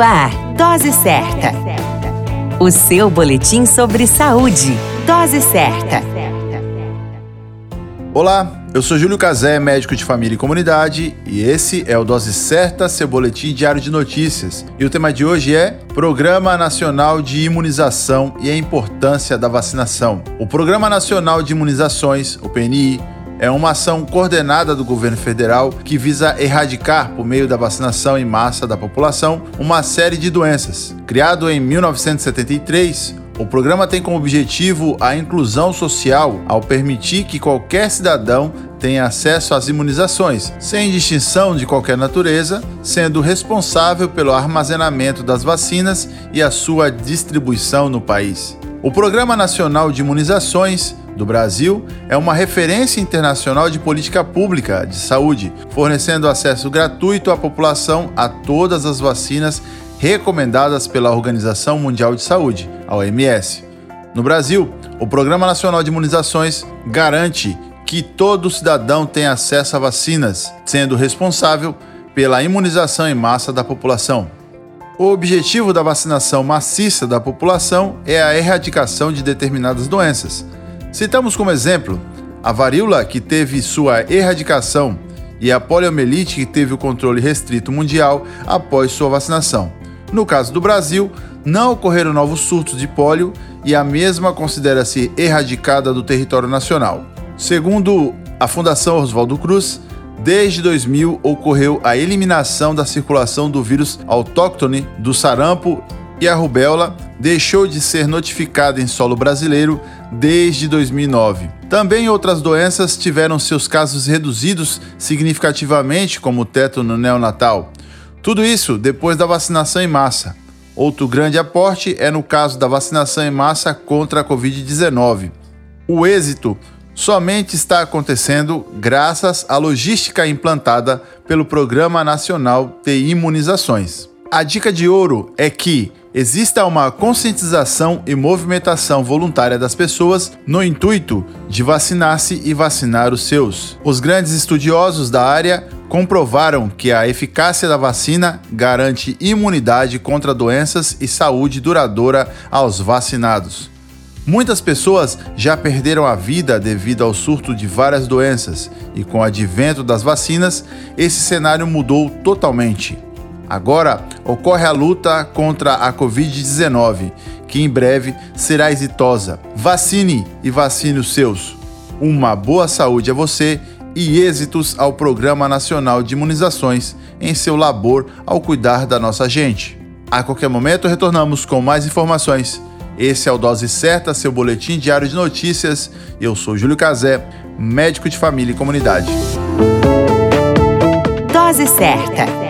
Ar, Dose Certa. O seu boletim sobre saúde. Dose Certa. Olá, eu sou Júlio Cazé, médico de família e comunidade, e esse é o Dose Certa, seu boletim diário de notícias. E o tema de hoje é Programa Nacional de Imunização e a importância da vacinação. O Programa Nacional de Imunizações, o PNI, é uma ação coordenada do governo federal que visa erradicar, por meio da vacinação em massa da população, uma série de doenças. Criado em 1973, o programa tem como objetivo a inclusão social ao permitir que qualquer cidadão tenha acesso às imunizações, sem distinção de qualquer natureza, sendo responsável pelo armazenamento das vacinas e a sua distribuição no país. O Programa Nacional de Imunizações do Brasil é uma referência internacional de política pública de saúde, fornecendo acesso gratuito à população a todas as vacinas recomendadas pela Organização Mundial de Saúde, a OMS. No Brasil, o Programa Nacional de Imunizações garante que todo cidadão tenha acesso a vacinas, sendo responsável pela imunização em massa da população. O objetivo da vacinação maciça da população é a erradicação de determinadas doenças, Citamos como exemplo a varíola, que teve sua erradicação, e a poliomielite, que teve o controle restrito mundial após sua vacinação. No caso do Brasil, não ocorreram novos surtos de pólio e a mesma considera-se erradicada do território nacional. Segundo a Fundação Oswaldo Cruz, desde 2000 ocorreu a eliminação da circulação do vírus autóctone do sarampo e a rubéola deixou de ser notificada em solo brasileiro desde 2009. Também outras doenças tiveram seus casos reduzidos significativamente, como o tétano neonatal. Tudo isso depois da vacinação em massa. Outro grande aporte é no caso da vacinação em massa contra a Covid-19. O êxito somente está acontecendo graças à logística implantada pelo Programa Nacional de Imunizações. A dica de ouro é que exista uma conscientização e movimentação voluntária das pessoas no intuito de vacinar-se e vacinar os seus. Os grandes estudiosos da área comprovaram que a eficácia da vacina garante imunidade contra doenças e saúde duradoura aos vacinados. Muitas pessoas já perderam a vida devido ao surto de várias doenças, e com o advento das vacinas, esse cenário mudou totalmente. Agora ocorre a luta contra a Covid-19, que em breve será exitosa. Vacine e vacine os seus. Uma boa saúde a você e êxitos ao Programa Nacional de Imunizações em seu labor ao cuidar da nossa gente. A qualquer momento retornamos com mais informações. Esse é o Dose Certa, seu boletim diário de notícias. Eu sou Júlio Cazé, médico de família e comunidade. Dose Certa